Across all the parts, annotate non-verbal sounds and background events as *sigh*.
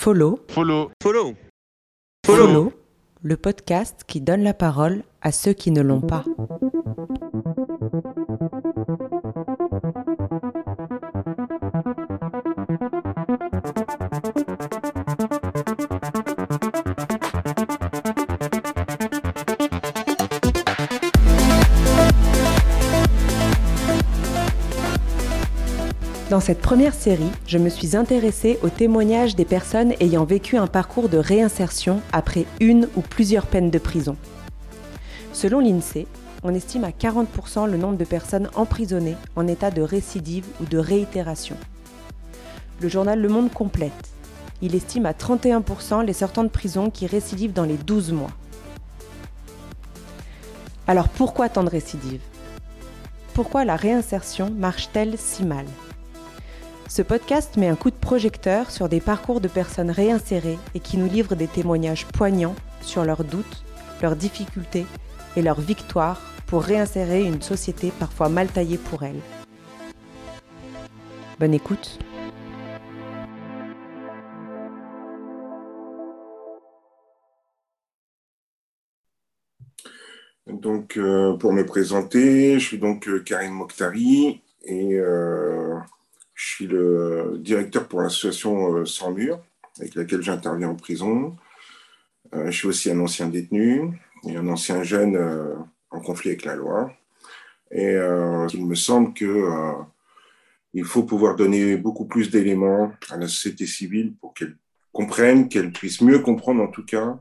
Follow. Follow. Follow. Follow. le podcast qui donne la parole à ceux qui ne l'ont pas. Dans cette première série, je me suis intéressée aux témoignages des personnes ayant vécu un parcours de réinsertion après une ou plusieurs peines de prison. Selon l'INSEE, on estime à 40% le nombre de personnes emprisonnées en état de récidive ou de réitération. Le journal Le Monde complète. Il estime à 31% les sortants de prison qui récidivent dans les 12 mois. Alors pourquoi tant de récidives? Pourquoi la réinsertion marche-t-elle si mal? Ce podcast met un coup de projecteur sur des parcours de personnes réinsérées et qui nous livrent des témoignages poignants sur leurs doutes, leurs difficultés et leurs victoires pour réinsérer une société parfois mal taillée pour elles. Bonne écoute. Donc, euh, pour me présenter, je suis donc euh, Karim Mokhtari et euh, je suis le directeur pour l'association euh, Sans Mur, avec laquelle j'interviens en prison. Euh, je suis aussi un ancien détenu et un ancien jeune euh, en conflit avec la loi. Et il me semble que il faut pouvoir donner beaucoup plus d'éléments à la société civile pour qu'elle comprenne, qu'elle puisse mieux comprendre en tout cas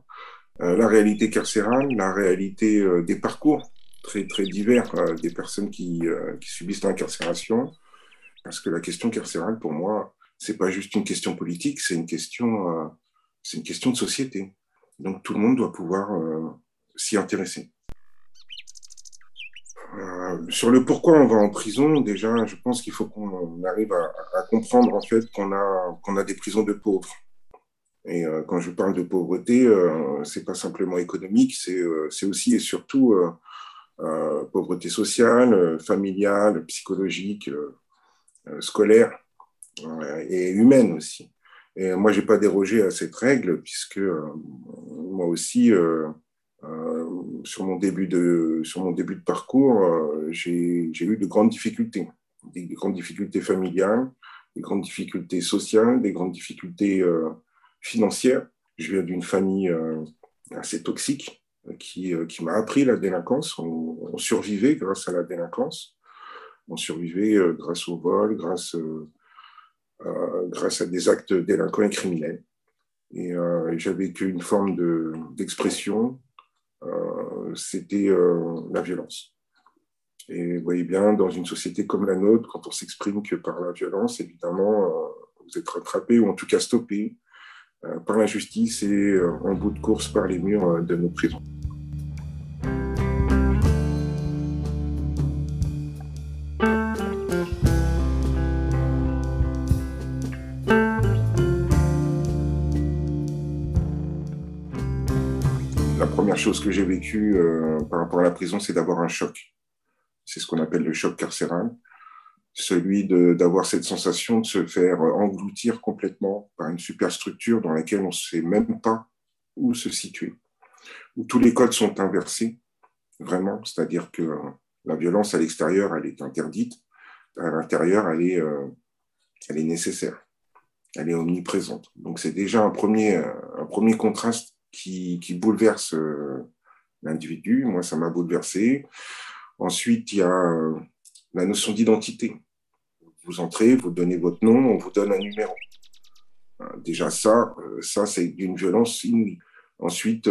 la réalité carcérale, la réalité des parcours très très divers des personnes qui, qui subissent l'incarcération parce que la question carcérale, pour moi, c'est pas juste une question politique, c'est une question, euh, c'est une question de société. Donc tout le monde doit pouvoir euh, s'y intéresser. Euh, sur le pourquoi on va en prison, déjà, je pense qu'il faut qu'on arrive à, comprendre en fait qu'on a qu'on a des prisons de pauvres. Et quand je parle de pauvreté, c'est pas simplement économique, c'est aussi et surtout pauvreté sociale, familiale, psychologique scolaire euh, et humaine aussi. Et moi, j'ai pas dérogé à cette règle puisque euh, moi aussi, sur mon début de sur mon début de parcours, j'ai eu de grandes difficultés, des, grandes difficultés familiales, des grandes difficultés sociales, des grandes difficultés financières. Je viens d'une famille assez toxique qui, qui m'a appris la délinquance. on, survivait grâce à la délinquance on survivait euh, grâce au vol, grâce, euh, euh, grâce à des actes délinquants et criminels. Et j'avais qu'une forme d'expression, c'était la violence. Et vous voyez bien, dans une société comme la nôtre, quand on s'exprime que par la violence, évidemment, vous êtes rattrapé ou en tout cas stoppé par la justice et en bout de course par les murs de nos prisons. Chose que j'ai vécu euh, par rapport à la prison, c'est d'avoir un choc. C'est ce qu'on appelle le choc carcéral. Celui d'avoir cette sensation de se faire engloutir complètement par une superstructure dans laquelle on ne sait même pas où se situer, où tous les codes sont inversés, vraiment. C'est-à-dire que la violence à l'extérieur, elle est interdite. À l'intérieur, elle, est, euh, nécessaire. Elle est omniprésente. Donc c'est déjà un premier, un premier contraste qui, qui bouleverse euh, l'individu. Moi, ça m'a bouleversé. Ensuite, il y a euh, la notion d'identité. Vous entrez, vous donnez votre nom, on vous donne un numéro. Euh, déjà, ça, ça c'est d'une violence inouïe. Ensuite,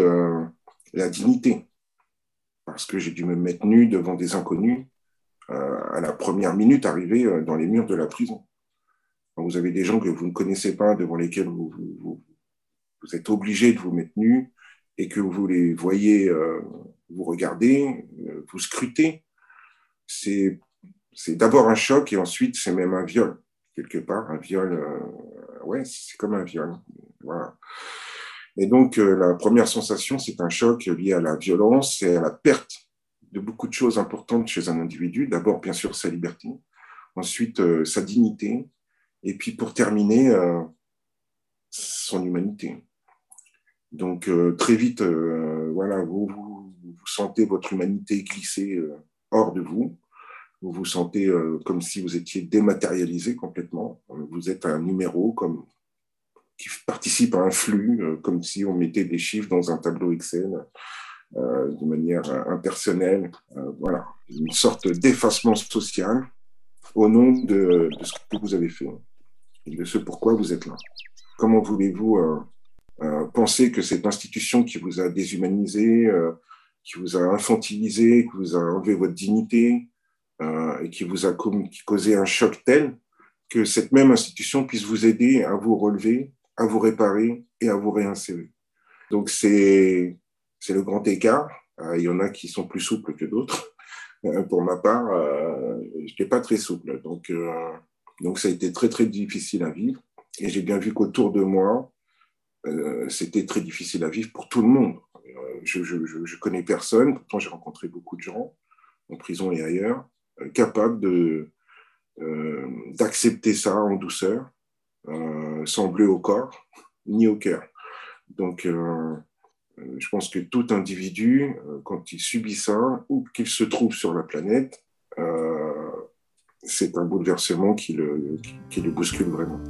la dignité. Parce que j'ai dû me mettre nu devant des inconnus à la première minute arrivée dans les murs de la prison. vous avez des gens que vous ne connaissez pas, devant lesquels vous, vous, êtes obligé de vous mettre nu et que vous les voyez euh, vous regarder, euh, vous scruter, c'est d'abord un choc et ensuite c'est même un viol, quelque part. Un viol, euh, ouais, c'est comme un viol. Et donc, la première sensation, c'est un choc lié à la violence et à la perte de beaucoup de choses importantes chez un individu. D'abord, bien sûr, sa liberté. Ensuite, sa dignité. Et puis, pour terminer, son humanité. Donc très vite, voilà, vous, sentez votre humanité glisser hors de vous. Vous vous sentez comme si vous étiez dématérialisé complètement. Vous êtes un numéro comme, qui participe à un flux, comme si on mettait des chiffres dans un tableau Excel de manière impersonnelle. voilà, une sorte d'effacement social au nom de, ce que vous avez fait et de ce pourquoi vous êtes là. Comment voulez-vous euh, euh, penser que cette institution qui vous a déshumanisé, euh, qui vous a infantilisé, qui vous a enlevé votre dignité et qui vous a causé un choc tel que cette même institution puisse vous aider à vous relever, à vous réparer et à vous réinsérer. Donc c'est c'est le grand écart. il y en a qui sont plus souples que d'autres. Pour ma part, je n'étais pas très souple. Donc, donc ça a été très très difficile à vivre. Et j'ai bien vu qu'autour de moi, euh, c'était très difficile à vivre pour tout le monde. Euh, je, je, connais personne, pourtant j'ai rencontré beaucoup de gens en prison et ailleurs, euh, capables d'accepter ça en douceur, sans bleu au corps *laughs* ni au cœur. Donc, je pense que tout individu, quand il subit ça, ou qu'il se trouve sur la planète, c'est un bouleversement qui le, qui le bouscule vraiment.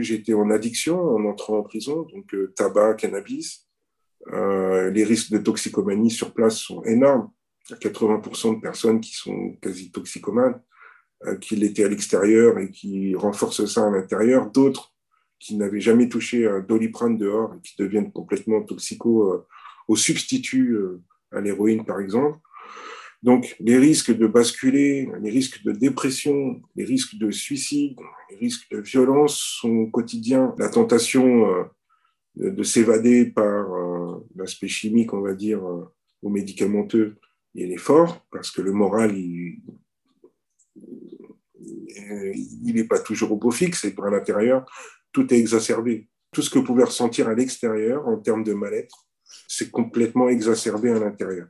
J'étais en addiction en entrant en prison, donc euh, tabac, cannabis. Euh, les risques de toxicomanie sur place sont énormes. Il y a 80% de personnes qui sont quasi toxicomanes, euh, qui l'étaient à l'extérieur et qui renforcent ça à l'intérieur. D'autres qui n'avaient jamais touché un doliprane dehors et qui deviennent complètement toxico au substitut à l'héroïne, par exemple. Donc, les risques de basculer, les risques de dépression, les risques de suicide, les risques de violence sont quotidiens. La tentation euh, de, s'évader par euh, l'aspect chimique, on va dire, euh, ou médicamenteux, il est fort parce que le moral, il n'est pas toujours au beau fixe et par l'intérieur, tout est exacerbé. Tout ce que vous pouvez ressentir à l'extérieur en termes de mal-être, c'est complètement exacerbé à l'intérieur.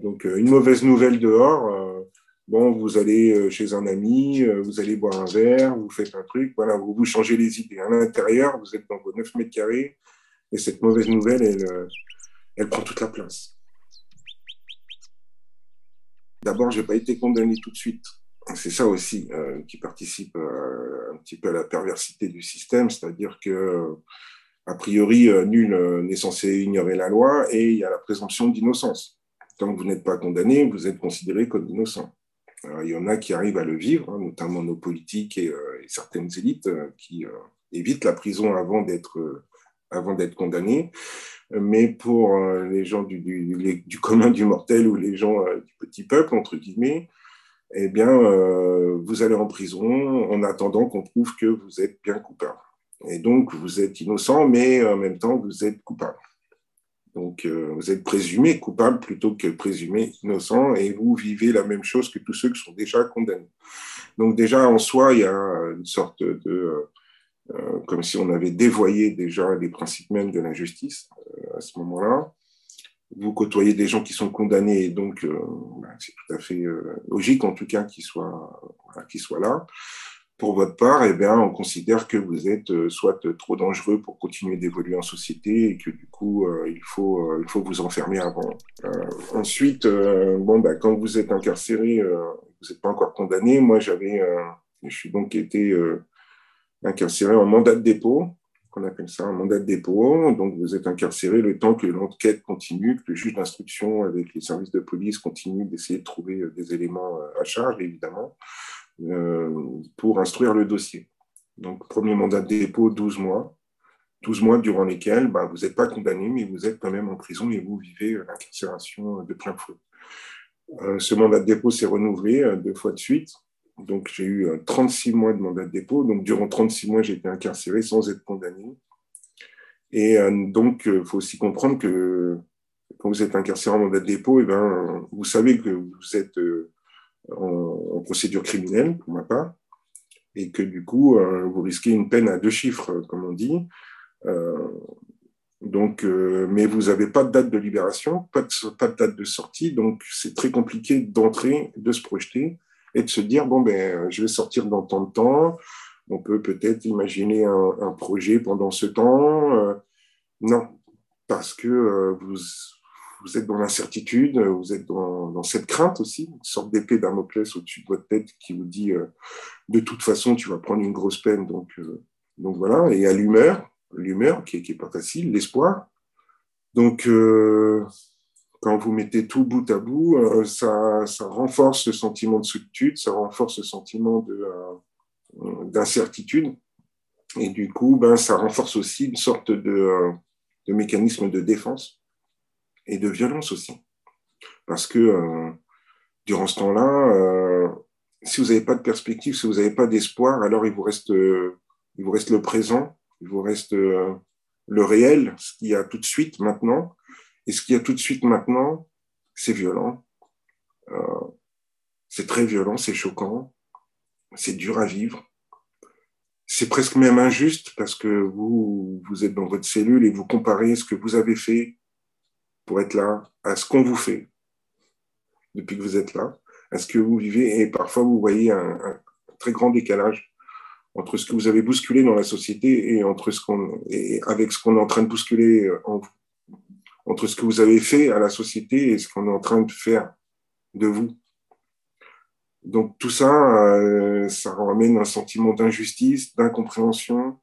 Donc, euh, une mauvaise nouvelle dehors, euh, bon, vous allez euh, chez un ami, vous allez boire un verre, vous faites un truc, voilà, vous changez les idées. À l'intérieur, vous êtes dans vos 9 mètres carrés, et cette mauvaise nouvelle, elle, elle prend toute la place. D'abord, je n'ai pas été condamné tout de suite. C'est ça aussi qui participe un petit peu à la perversité du système, c'est-à-dire que, a priori, nul n'est censé ignorer la loi et il y a la présomption d'innocence tant que vous n'êtes pas condamné, vous êtes considéré comme innocent. il y en a qui arrivent à le vivre, hein, notamment nos politiques et, euh, certaines élites euh, qui euh, évitent la prison avant d'être avant d'être condamnés. Mais pour les gens du, du, commun du mortel ou les gens du petit peuple, entre guillemets, eh bien, vous allez en prison en attendant qu'on prouve que vous êtes bien coupable. Et donc, vous êtes innocent, mais en même temps, vous êtes coupable. Donc, euh, vous êtes présumé coupable plutôt que présumé innocent et vous vivez la même chose que tous ceux qui sont déjà condamnés. Donc, déjà, en soi, il y a une sorte de. Euh, euh, comme si on avait dévoyé déjà les principes mêmes de la justice à ce moment-là. Vous côtoyez des gens qui sont condamnés et donc bah, c'est tout à fait logique, en tout cas, qu'ils soient, qu'ils soient là pour votre part, eh bien, on considère que vous êtes euh, soit trop dangereux pour continuer d'évoluer en société et que du coup, euh, il, faut, euh, il faut vous enfermer avant. ensuite, bon, bah, quand vous êtes incarcéré, vous n'êtes pas encore condamné. Moi, j'avais, je suis donc été incarcéré en mandat de dépôt. qu'on appelle ça un mandat de dépôt. Donc, vous êtes incarcéré le temps que l'enquête continue, que le juge d'instruction avec les services de police continue d'essayer de trouver des éléments à charge, évidemment, pour instruire le dossier. Donc, premier mandat de dépôt, 12 mois. 12 mois durant lesquels bah, vous n'êtes pas condamné, mais vous êtes quand même en prison et vous vivez l'incarcération de plein fouet. Euh, ce mandat de dépôt s'est renouvelé euh, deux fois de suite. Donc, j'ai eu 36 euh, mois de mandat de dépôt. Donc, durant 36 mois, j'ai été incarcéré sans être condamné. Et donc, il faut aussi comprendre que quand vous êtes incarcéré en mandat de dépôt, eh ben, vous savez que vous êtes en, procédure criminelle, pour ma part, et que du coup, vous risquez une peine à deux chiffres, comme on dit. Donc, euh, mais vous n'avez pas de date de libération, pas de, pas de date de sortie, donc c'est très compliqué d'entrer, de se projeter et de se dire bon ben je vais sortir dans tant de temps. On peut peut-être imaginer un, projet pendant ce temps. Euh, non, parce que euh, vous, vous êtes dans l'incertitude, vous êtes dans, cette crainte aussi, une sorte d'épée Damoclès au-dessus de votre tête qui vous dit de toute façon tu vas prendre une grosse peine. Donc, donc voilà, et à l'humeur, l'humeur, qui n'est pas facile, l'espoir. Donc, euh, quand vous mettez tout bout à bout, euh, ça, ça, renforce le sentiment de solitude, ça renforce le sentiment euh, d'incertitude. Et du coup, ben, ça renforce aussi une sorte de, de, mécanisme de défense et de violence aussi. Parce que durant ce temps-là, si vous n'avez pas de perspective, si vous n'avez pas d'espoir, alors il vous reste, il vous reste le présent il vous reste euh, le réel, ce qu'il y a tout de suite maintenant. Et ce qu'il y a tout de suite maintenant, c'est violent. Euh, c'est très violent, c'est choquant, c'est dur à vivre. C'est presque même injuste parce que vous, vous êtes dans votre cellule et vous comparez ce que vous avez fait pour être là à ce qu'on vous fait depuis que vous êtes là, à ce que vous vivez. Et parfois, vous voyez un, très grand décalage entre ce que vous avez bousculé dans la société et, entre ce et avec ce qu'on est en train de bousculer euh, en vous. Entre ce que vous avez fait à la société et ce qu'on est en train de faire de vous. Donc tout ça, euh, ça ramène un sentiment d'injustice, d'incompréhension.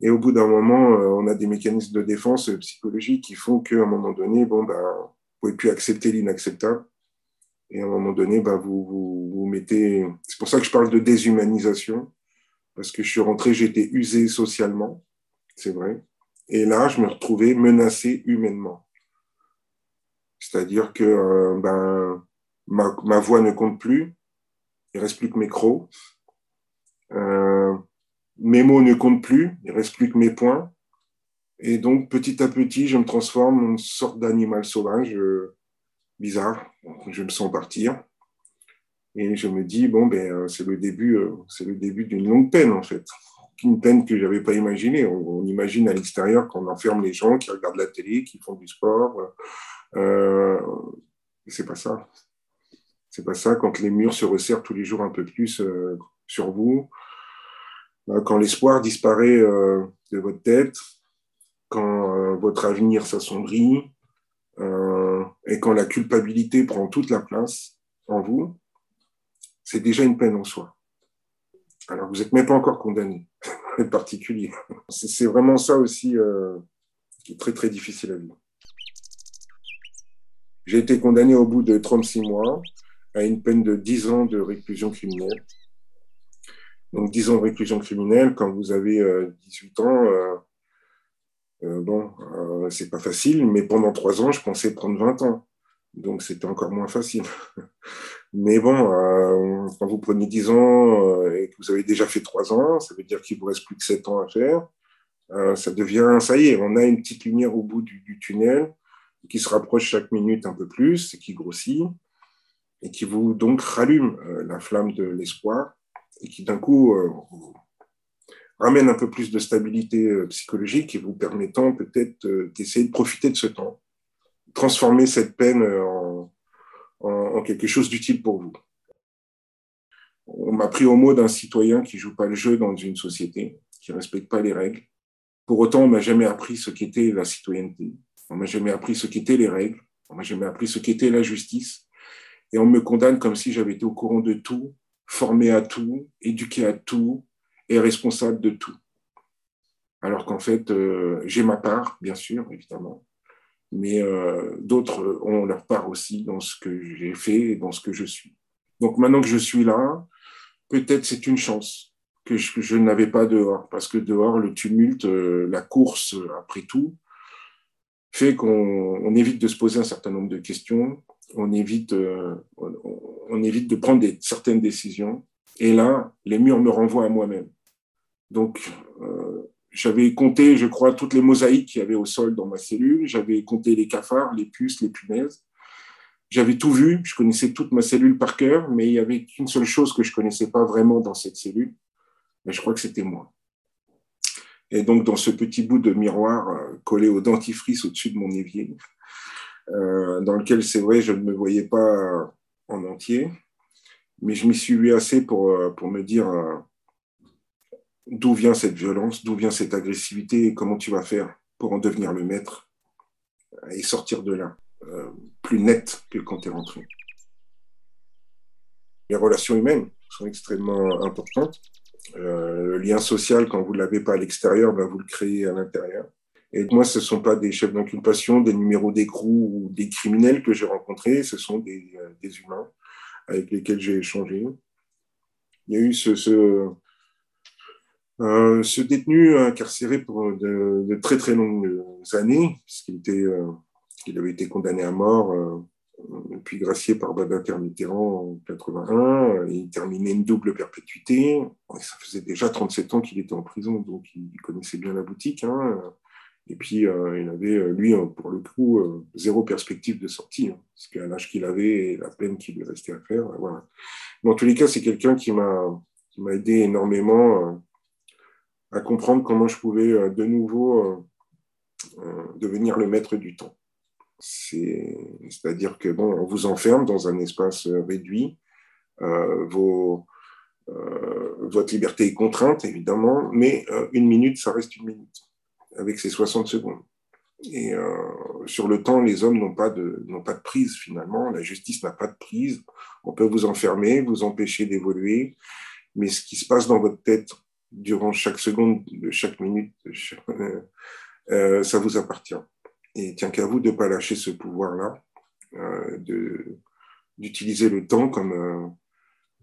Et au bout d'un moment, euh, on a des mécanismes de défense psychologique qui font qu'à un moment donné, bon, ben, vous ne pouvez plus accepter l'inacceptable. Et à un moment donné, ben, vous, vous, vous mettez... C'est pour ça que je parle de déshumanisation parce que je suis rentré, j'étais usé socialement, c'est vrai. Et là, je me retrouvais menacé humainement. C'est-à-dire que euh, ben, ma, ma, voix ne compte plus, il reste plus que mes crocs. Euh, mes mots ne comptent plus, il reste plus que mes points. Et donc, petit à petit, je me transforme en une sorte d'animal sauvage euh, bizarre. Je me sens partir. Et je me dis, bon, ben, euh, c'est le début, euh, c'est le début d'une longue peine, en fait. Une peine que je n'avais pas imaginée. On, imagine à l'extérieur qu'on enferme les gens qui regardent la télé, qui font du sport. Euh, c'est pas ça. C'est pas ça quand les murs se resserrent tous les jours un peu plus sur vous. Quand l'espoir disparaît de votre tête, quand votre avenir s'assombrit, et quand la culpabilité prend toute la place en vous, c'est déjà une peine en soi. Alors, vous n'êtes même pas encore condamné, *laughs* en particulier. C'est vraiment ça aussi euh, qui est très, très difficile à vivre. J'ai été condamné au bout de 36 mois à une peine de 10 ans de réclusion criminelle. Donc, 10 ans de réclusion criminelle, quand vous avez 18 euh, ans, euh, euh, bon, c'est pas facile, mais pendant 3 ans, je pensais prendre 20 ans. Donc, c'était encore moins facile. *laughs* Mais bon, quand vous prenez 10 ans et que vous avez déjà fait 3 ans, ça veut dire qu'il vous reste plus que 7 ans à faire. Ça devient, ça y est, on a une petite lumière au bout du, du, tunnel qui se rapproche chaque minute un peu plus et qui grossit et qui vous donc rallume la flamme de l'espoir et qui d'un coup ramène un peu plus de stabilité psychologique et vous permettant peut-être d'essayer de profiter de ce temps, transformer cette peine en en, quelque chose d'utile pour vous. On m'a pris au mot d'un citoyen qui joue pas le jeu dans une société, qui respecte pas les règles. Pour autant, on m'a jamais appris ce qu'était la citoyenneté. On m'a jamais appris ce qu'étaient les règles. On m'a jamais appris ce qu'était la justice. Et on me condamne comme si j'avais été au courant de tout, formé à tout, éduqué à tout et responsable de tout. alors qu'en fait, j'ai ma part, bien sûr, évidemment, mais d'autres ont leur part aussi dans ce que j'ai fait et dans ce que je suis. Donc maintenant que je suis là, peut-être c'est une chance que je, n'avais pas dehors, parce que dehors, le tumulte, la course, après tout, fait qu'on évite de se poser un certain nombre de questions, on évite, euh, on, évite de prendre des, certaines décisions. Et là, les murs me renvoient à moi-même. Donc, euh, j'avais compté, je crois, toutes les mosaïques qu'il y avait au sol dans ma cellule. J'avais compté les cafards, les puces, les punaises. J'avais tout vu. Je connaissais toute ma cellule par cœur, mais il y avait qu'une seule chose que je connaissais pas vraiment dans cette cellule. Mais je crois que c'était moi. Et donc, dans ce petit bout de miroir euh, collé au dentifrice au-dessus de mon évier, dans lequel, c'est vrai, je ne me voyais pas en entier, mais je m'y suis vu assez pour, euh, pour me dire d'où vient cette violence, d'où vient cette agressivité et comment tu vas faire pour en devenir le maître et sortir de là, plus net que quand tu es rentré. Les relations humaines sont extrêmement importantes. Euh, le lien social, quand vous ne l'avez pas à l'extérieur, ben vous le créez à l'intérieur. Et moi, ce ne sont pas des chefs d'inculpation, des numéros d'écrou ou des criminels que j'ai rencontrés, ce sont des, euh, des, humains avec lesquels j'ai échangé. Il y a eu ce, détenu incarcéré pour de, très très longues années, puisqu'il était, euh, avait été condamné à mort euh, puis gracié par Badinter Mitterrand en 81. Il terminait une double perpétuité. Ça faisait déjà 37 ans qu'il était en prison, donc il connaissait bien la boutique. Hein. Et puis, euh, il avait, euh, lui, euh, pour le coup, zéro perspective de sortie, hein, parce qu'à l'âge qu'il avait et la peine qu'il lui restait à faire. Voilà. Mais en tous les cas, c'est quelqu'un qui m'a aidé énormément à comprendre comment je pouvais de nouveau devenir le maître du temps. C'est-à-dire que bon, on vous enferme dans un espace euh, réduit. Euh, euh, votre liberté est contrainte, évidemment, mais une minute, ça reste une minute, avec ses 60 secondes. Et sur le temps, les hommes n'ont pas, de, pas de prise finalement, la justice n'a pas de prise. On peut vous enfermer, vous empêcher d'évoluer, mais ce qui se passe dans votre tête durant chaque seconde de chaque minute, ça vous appartient. Et tient qu'à vous de ne pas lâcher ce pouvoir-là, euh, d'utiliser le temps comme, euh,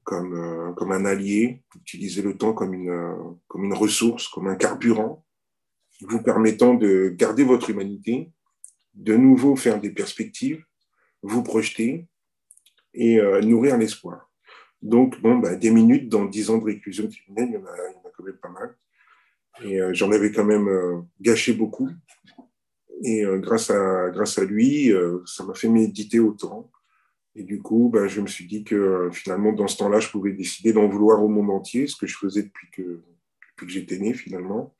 comme, euh, comme un allié, d'utiliser le temps comme une, comme une ressource, comme un carburant, vous permettant de garder votre humanité, de nouveau faire des perspectives, vous projeter et nourrir l'espoir. Donc, bon, bah, des minutes dans dix ans de réclusion criminelle, il y en a, il quand même pas mal. Et j'en avais quand même gâché beaucoup. Et euh, grâce, à, grâce à lui, euh, ça m'a fait méditer autant. Et du coup, ben, je me suis dit que euh, finalement, dans ce temps-là, je pouvais décider d'en vouloir au monde entier, ce que je faisais depuis que, depuis que j'étais né finalement.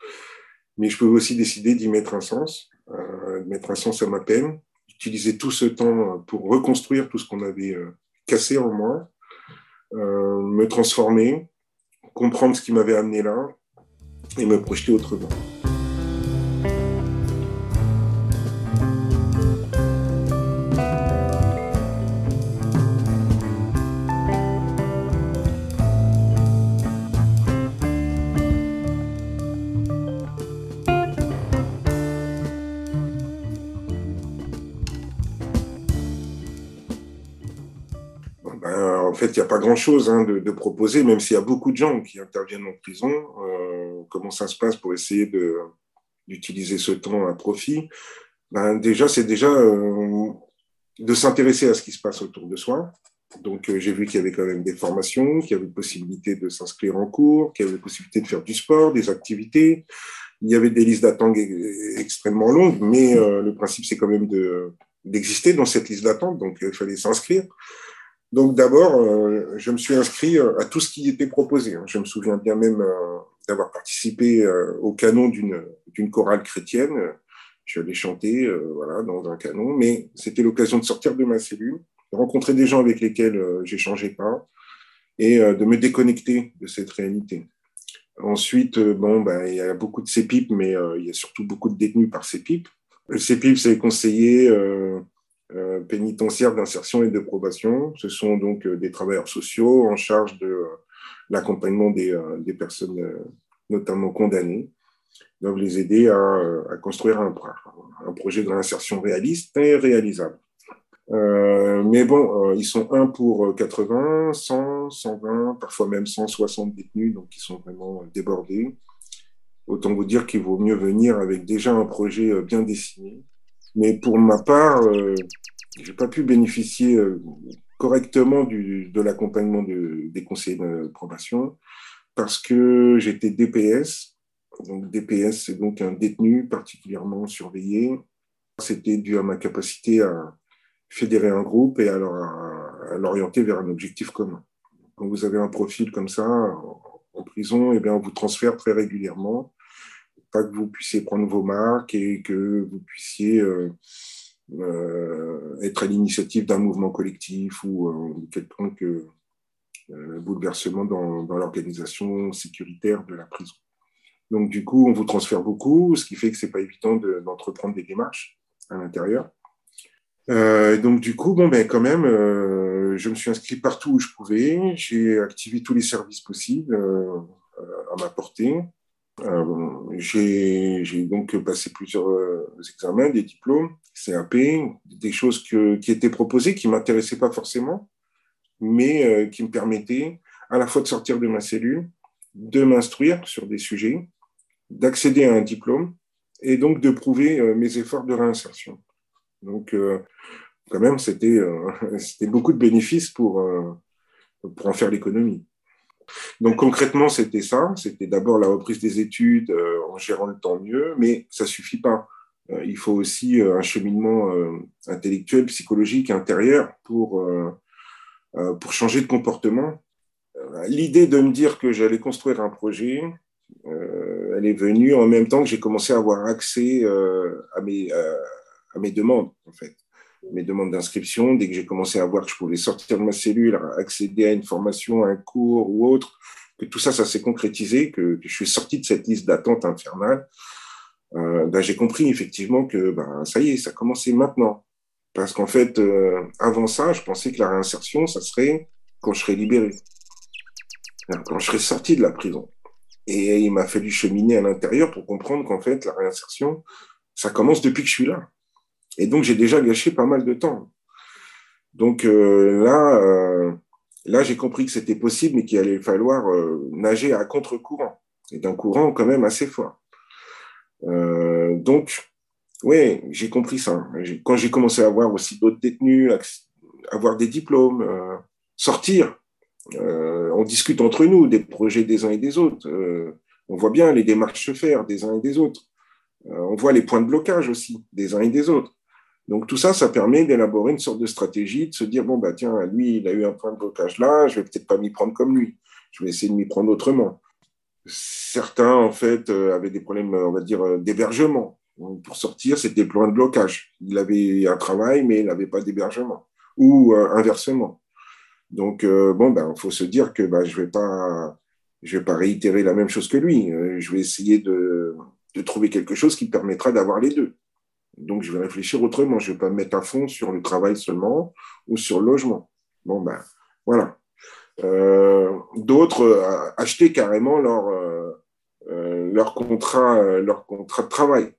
Mais je pouvais aussi décider d'y mettre un sens, de mettre un sens à ma peine, d'utiliser tout ce temps pour reconstruire tout ce qu'on avait cassé en moi, me transformer, comprendre ce qui m'avait amené là et me projeter autrement. Grand-chose hein, de, proposer, même s'il y a beaucoup de gens qui interviennent en prison. Euh, comment ça se passe pour essayer d'utiliser ce temps à profit ben, Déjà, c'est déjà euh, de s'intéresser à ce qui se passe autour de soi. Donc, euh, j'ai vu qu'il y avait quand même des formations, qu'il y avait possibilité de s'inscrire en cours, qu'il y avait possibilité de faire du sport, des activités. Il y avait des listes d'attente extrêmement longues, mais le principe, c'est quand même d'exister dans cette liste d'attente, donc il fallait s'inscrire. Donc d'abord, euh, je me suis inscrit euh, à tout ce qui était proposé. Hein. Je me souviens bien même euh, d'avoir participé au canon d'une chorale chrétienne. Je allé chanter voilà, dans un canon, mais c'était l'occasion de sortir de ma cellule, de rencontrer des gens avec lesquels j'échangeais pas et de me déconnecter de cette réalité. Ensuite, bon, ben, il y a beaucoup de CEPIP, mais il y a surtout beaucoup de détenus par CEPIP. Le CEPIP, c'est conseiller pénitentiaires d'insertion et de probation. Ce sont donc euh, des travailleurs sociaux en charge de euh, l'accompagnement des, personnes notamment condamnées. donc les aider à, construire un, projet de réinsertion réaliste et réalisable. Euh, mais bon, euh, ils sont 1 pour 80, 100, 120, parfois même 160 détenus, donc ils sont vraiment débordés. Autant vous dire qu'il vaut mieux venir avec déjà un projet euh, bien dessiné. Mais pour ma part, je n'ai pas pu bénéficier correctement du, de l'accompagnement de, des conseillers de probation parce que j'étais DPS. Donc DPS, c'est donc un détenu particulièrement surveillé. C'était dû à ma capacité à fédérer un groupe et à l'orienter vers un objectif commun. Quand vous avez un profil comme ça en, prison, eh bien, on vous transfère très régulièrement, pas que vous puissiez prendre vos marques et que vous puissiez euh, euh, être à l'initiative d'un mouvement collectif ou euh, quelconque bouleversement dans, dans l'organisation sécuritaire de la prison. Donc, du coup, on vous transfère beaucoup, ce qui fait que ce n'est pas évident d'entreprendre des démarches à l'intérieur. Euh, donc du coup, bon ben quand même, je me suis inscrit partout où je pouvais. J'ai activé tous les services possibles à ma portée. J'ai donc passé plusieurs examens, des diplômes, CAP, des choses qui étaient proposées, qui m'intéressaient pas forcément, mais qui me permettaient à la fois de sortir de ma cellule, de m'instruire sur des sujets, d'accéder à un diplôme et donc de prouver mes efforts de réinsertion. Donc, euh, quand même, euh, *laughs* c'était beaucoup de bénéfices euh, pour en faire l'économie. Donc concrètement, c'était ça. C'était d'abord la reprise des études en gérant le temps mieux, mais ça suffit pas. il faut aussi un cheminement intellectuel, psychologique, intérieur pour, pour changer de comportement. L'idée de me dire que j'allais construire un projet, elle est venue en même temps que j'ai commencé à avoir accès à mes à mes demandes, en fait. Mes demandes d'inscription, dès que j'ai commencé à voir que je pouvais sortir de ma cellule, accéder à une formation, un cours ou autre, que tout ça, ça s'est concrétisé, que, je suis sorti de cette liste d'attente infernale, euh, ben, j'ai compris effectivement que ben, ça y est, ça commençait maintenant. Parce qu'en fait, euh, avant ça, je pensais que la réinsertion, ça serait quand je serais libéré, quand je serais sorti de la prison. Et il m'a fallu cheminer à l'intérieur pour comprendre qu'en fait, la réinsertion, ça commence depuis que je suis là. Et donc, j'ai déjà gâché pas mal de temps. Donc euh, là, euh, là j'ai compris que c'était possible, mais qu'il allait falloir euh, nager à contre-courant, et d'un courant quand même assez fort. donc, oui, j'ai compris ça. Quand j'ai commencé à voir aussi d'autres détenus, avoir des diplômes, sortir, on discute entre nous des projets des uns et des autres. on voit bien les démarches se faire des uns et des autres. on voit les points de blocage aussi des uns et des autres. Donc tout ça, ça permet d'élaborer une sorte de stratégie, de se dire, bon, bah, tiens, lui, il a eu un point de blocage là, je vais peut-être pas m'y prendre comme lui, je vais essayer de m'y prendre autrement. Certains, en fait, euh, avaient des problèmes, on va dire, euh, d'hébergement. Pour sortir, c'était le point de blocage. Il avait un travail, mais il n'avait pas d'hébergement. Ou euh, inversement. Donc, bon, ben, il faut se dire que ben, je ne vais, pas, vais pas réitérer la même chose que lui. je vais essayer de, de trouver quelque chose qui permettra d'avoir les deux. Donc, je vais réfléchir autrement. Je ne vais pas me mettre à fond sur le travail seulement ou sur le logement. Bon, ben, voilà. Euh, d'autres euh, acheter carrément leur, euh, leur, contrat, leur contrat de travail.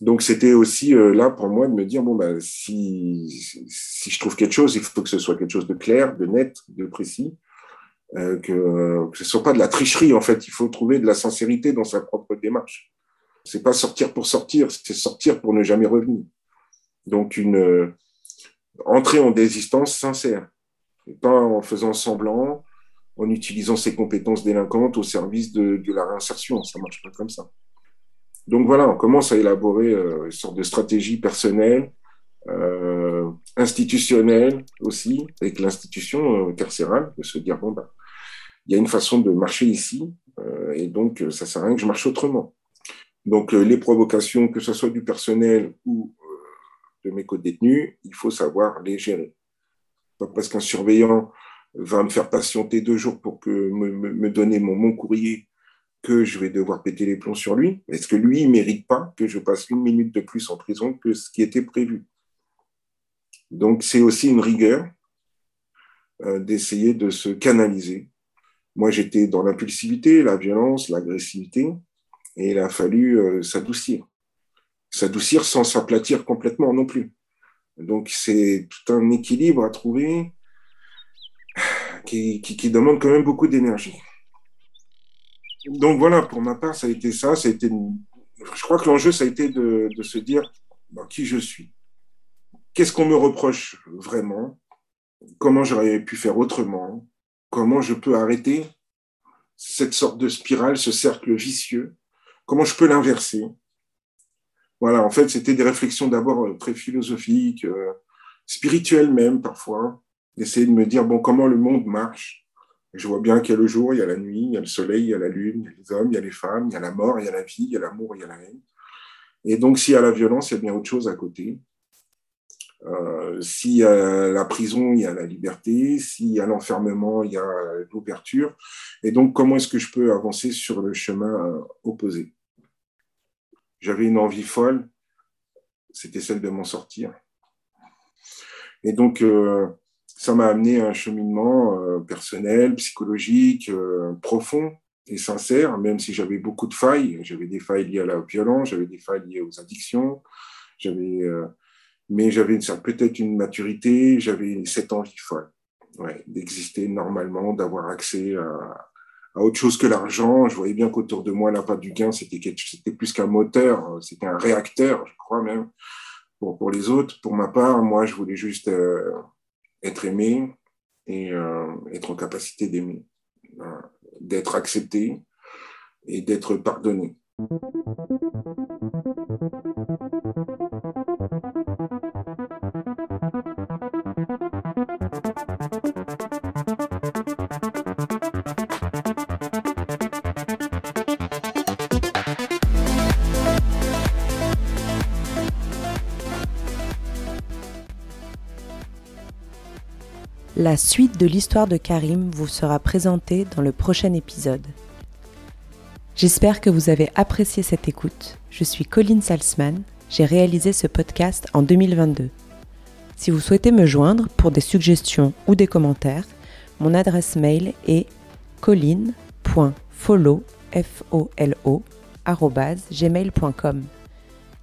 Donc, c'était aussi là pour moi de me dire bon, ben, si, si je trouve quelque chose, il faut que ce soit quelque chose de clair, de net, de précis. que, que ce ne soit pas de la tricherie, en fait. Il faut trouver de la sincérité dans sa propre démarche. C'est pas sortir pour sortir, c'est sortir pour ne jamais revenir. Donc une euh, entrée en désistance sincère, et pas en faisant semblant, en utilisant ses compétences délinquantes au service de, la réinsertion. Ça marche pas comme ça. Donc voilà, on commence à élaborer euh, une sorte de stratégie personnelle, euh, institutionnelle aussi, avec l'institution carcérale, de se dire bon ben, il y a une façon de marcher ici, et donc ça sert à rien que je marche autrement. Donc, euh, les provocations, que ce soit du personnel ou euh, de mes co-détenus, il faut savoir les gérer. Parce qu'un surveillant va me faire patienter deux jours pour que me, donner mon, mon, courrier que je vais devoir péter les plombs sur lui. Est-ce que lui, il ne mérite pas que je passe une minute de plus en prison que ce qui était prévu? Donc, c'est aussi une rigueur euh, d'essayer de se canaliser. Moi, j'étais dans l'impulsivité, la violence, l'agressivité. Et il a fallu euh, s'adoucir. S'adoucir sans s'aplatir complètement non plus. Donc c'est tout un équilibre à trouver qui, demande quand même beaucoup d'énergie. Donc voilà, pour ma part, ça a été ça. ça a été Je crois que l'enjeu, ça a été de, se dire qui je suis. Qu'est-ce qu'on me reproche vraiment? Comment j'aurais pu faire autrement? Comment je peux arrêter cette sorte de spirale, ce cercle vicieux? Comment je peux l'inverser Voilà, en fait, c'était des réflexions d'abord euh, très philosophiques, euh, spirituelles même parfois, d'essayer de me dire, bon, comment le monde marche Je vois bien qu'il y a le jour, il y a la nuit, il y a le soleil, il y a la lune, il y a les hommes, il y a les femmes, il y a la mort, il y a la vie, il y a l'amour, il y a la haine. Et donc, s'il y a la violence, il y a bien autre chose à côté. Euh, s'il y a la prison, il y a la liberté. S'il y a l'enfermement, il y a l'ouverture. Et donc, comment est-ce que je peux avancer sur le chemin euh, opposé J'avais une envie folle, c'était celle de m'en sortir. Et donc, euh, ça m'a amené à un cheminement personnel, psychologique, profond et sincère, même si j'avais beaucoup de failles. J'avais des failles liées à la violence, j'avais des failles liées aux addictions, mais j'avais peut-être une maturité, j'avais cette envie folle d'exister normalement, d'avoir accès à, autre chose que l'argent. Je voyais bien qu'autour de moi, l'appât du gain, c'était plus qu'un moteur, c'était un réacteur, je crois même, pour, pour les autres. Pour ma part, moi, je voulais juste euh, être aimé et euh, être en capacité d'aimer, d'être accepté et d'être pardonné. La suite de l'histoire de Karim vous sera présentée dans le prochain épisode. J'espère que vous avez apprécié cette écoute. Je suis Colline Salzman, j'ai réalisé ce podcast en 2022. Si vous souhaitez me joindre pour des suggestions ou des commentaires, mon adresse mail est colline.follow,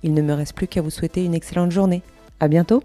Il ne me reste plus qu'à vous souhaiter une excellente journée. À bientôt!